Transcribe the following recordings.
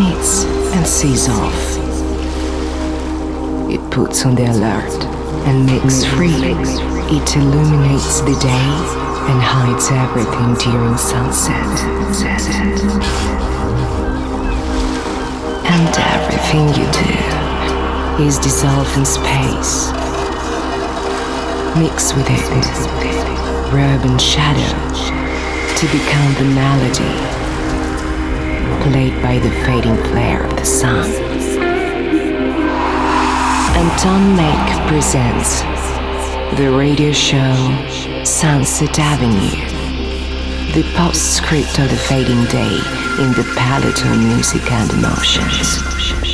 Meets and sees off. It puts on the alert and makes free. It illuminates the day and hides everything during sunset. And everything you do is dissolved in space. Mix with it, robe and shadow to become the melody played by the fading flare of the sun. Anton Make presents the radio show Sunset Avenue, the postscript of the fading day in the palette of music and emotions.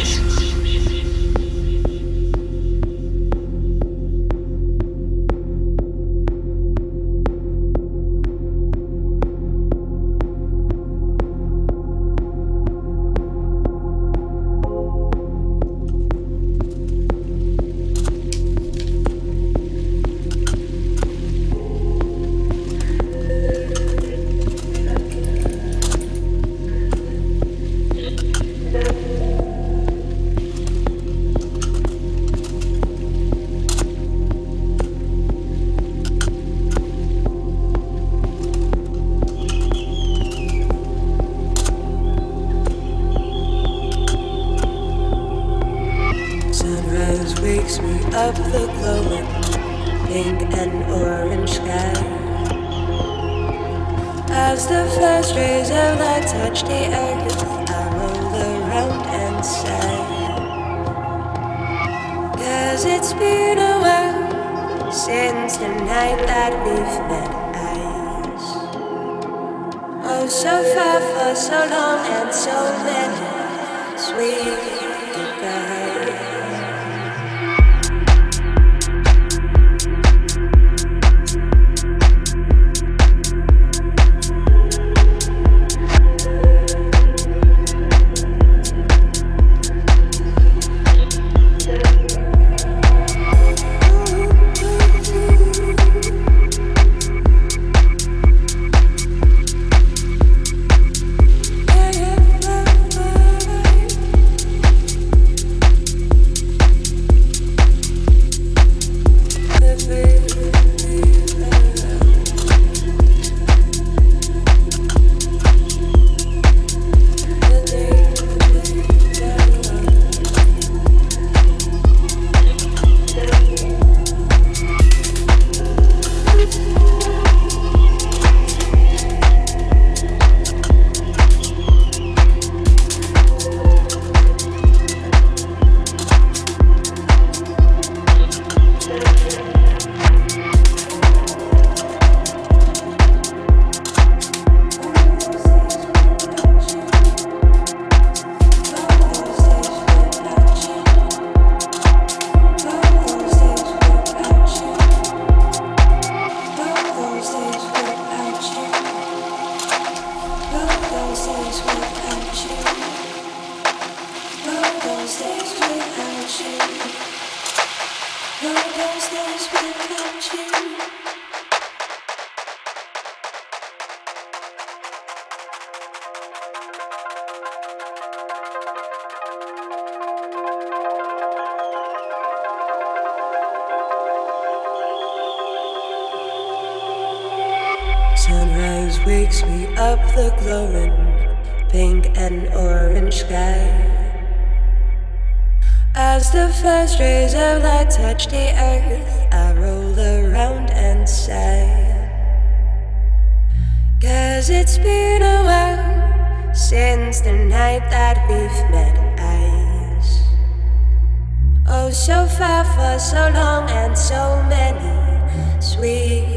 the glowing pink and orange sky. As the first rays of light touch the earth, I roll around and sigh. Cause it's been a while since the night that we've met eyes. Oh, so far for so long and so many sweet goodbyes. Thank you. the first rays of light touch the earth, I roll around and sigh. Cause it's been a while since the night that we've met eyes. Oh, so far for so long and so many sweet.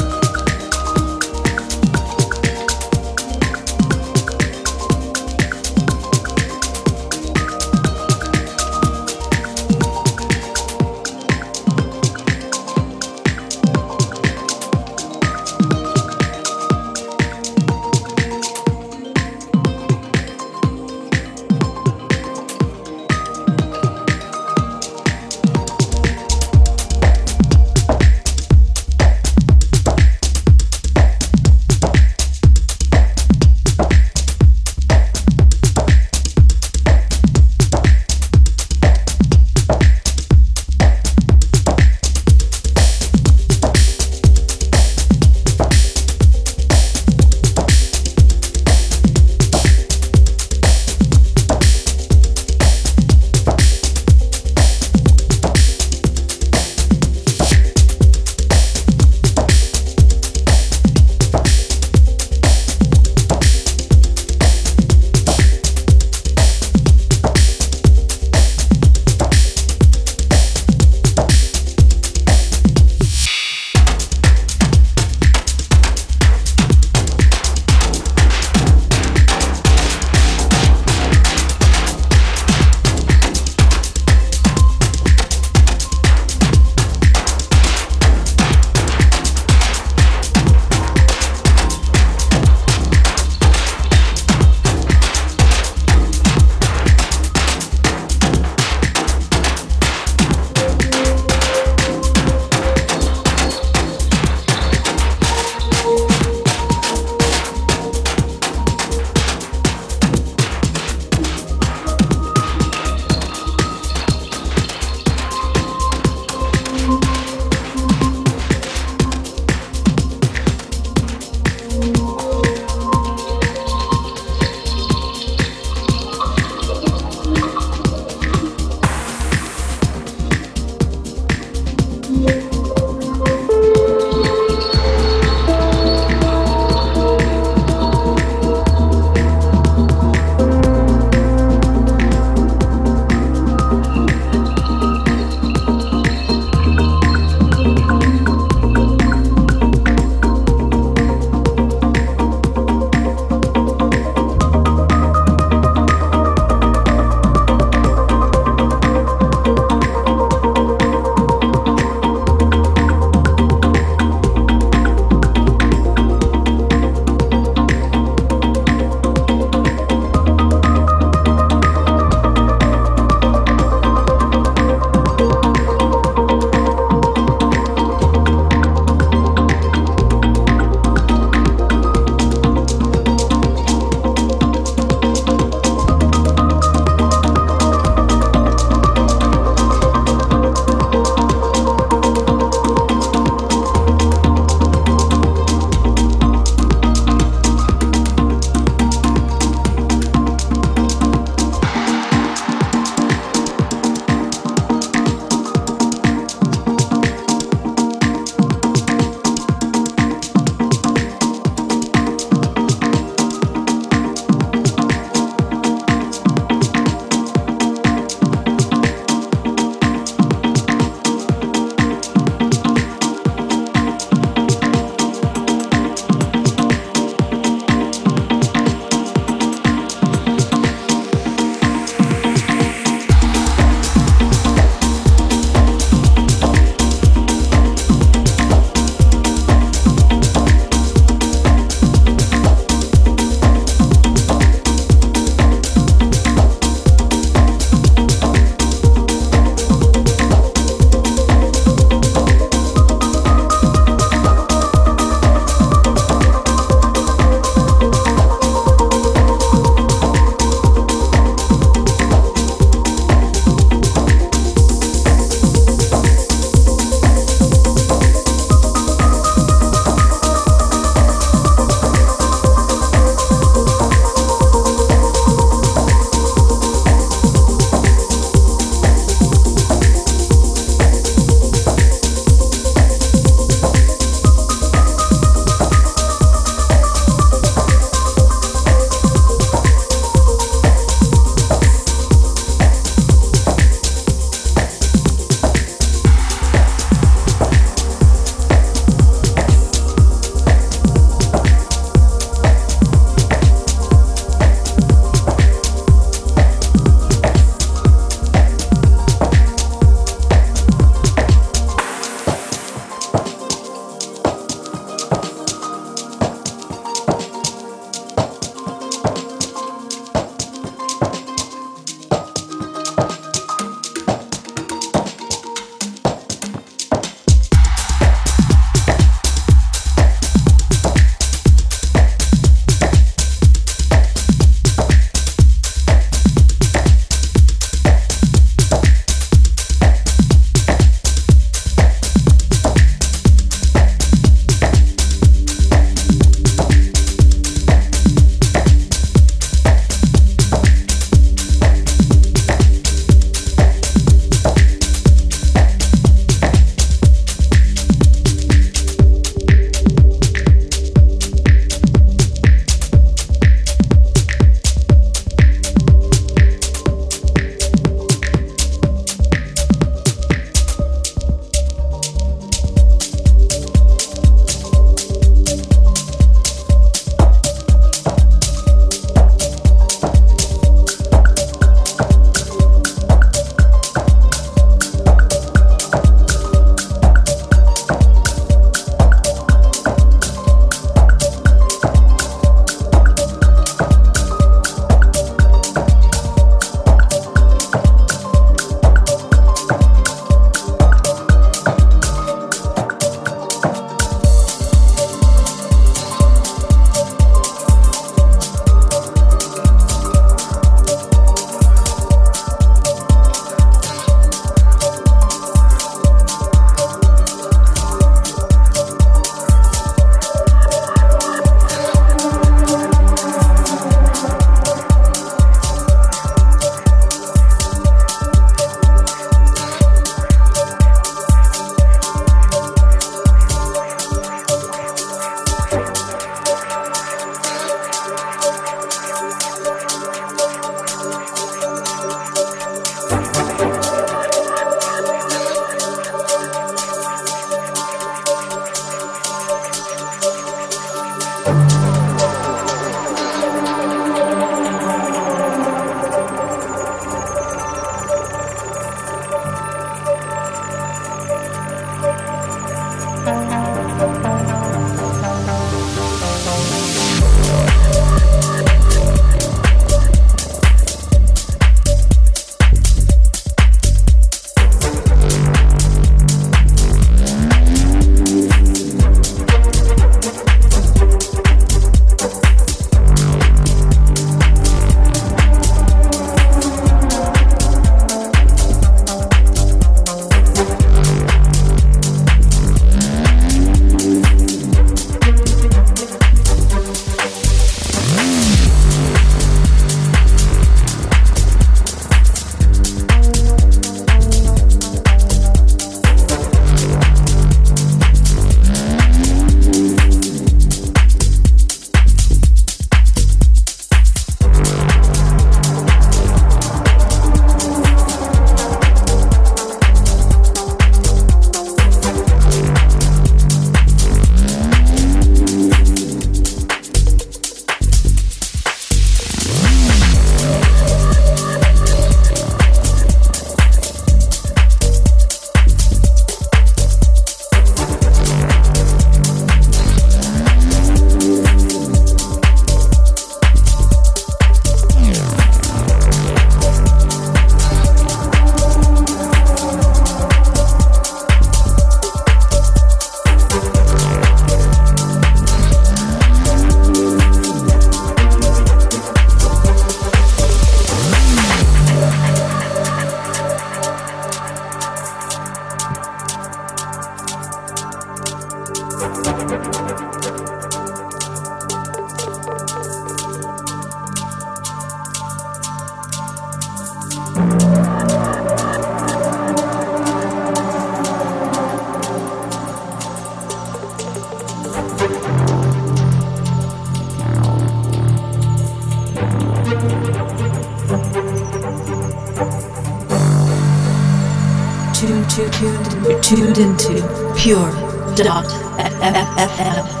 Tuned into pure dot FM.